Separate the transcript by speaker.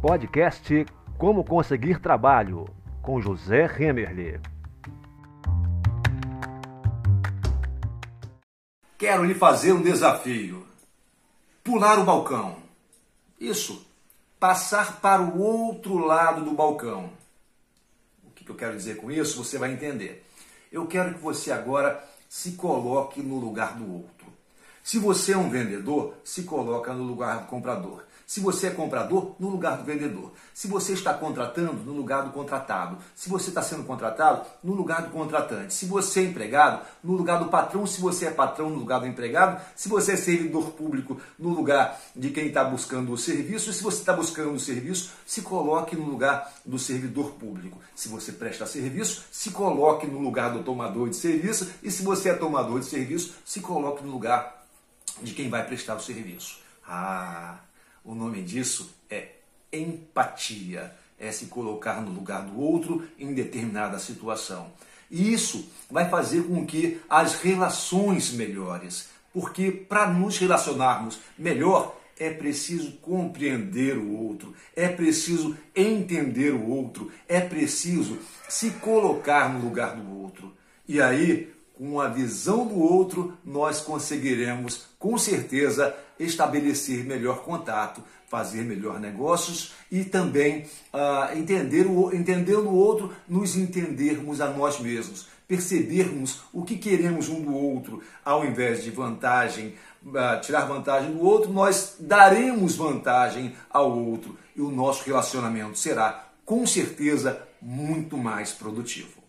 Speaker 1: Podcast Como Conseguir Trabalho, com José Remerle.
Speaker 2: Quero lhe fazer um desafio. Pular o balcão. Isso. Passar para o outro lado do balcão. O que eu quero dizer com isso? Você vai entender. Eu quero que você agora se coloque no lugar do outro. Se você é um vendedor, se coloca no lugar do comprador. Se você é comprador, no lugar do vendedor. Se você está contratando, no lugar do contratado. Se você está sendo contratado, no lugar do contratante. Se você é empregado, no lugar do patrão. Se você é patrão, no lugar do empregado. Se você é servidor público, no lugar de quem está buscando o serviço. E se você está buscando o serviço, se coloque no lugar do servidor público. Se você presta serviço, se coloque no lugar do tomador de serviço. E se você é tomador de serviço, se coloque no lugar de quem vai prestar o serviço. Ah, o nome disso é empatia, é se colocar no lugar do outro em determinada situação. E isso vai fazer com que as relações melhores, porque para nos relacionarmos melhor é preciso compreender o outro, é preciso entender o outro, é preciso se colocar no lugar do outro. E aí com a visão do outro, nós conseguiremos, com certeza, estabelecer melhor contato, fazer melhor negócios e também uh, entender o, entendendo o outro, nos entendermos a nós mesmos, percebermos o que queremos um do outro, ao invés de vantagem, uh, tirar vantagem do outro, nós daremos vantagem ao outro e o nosso relacionamento será, com certeza, muito mais produtivo.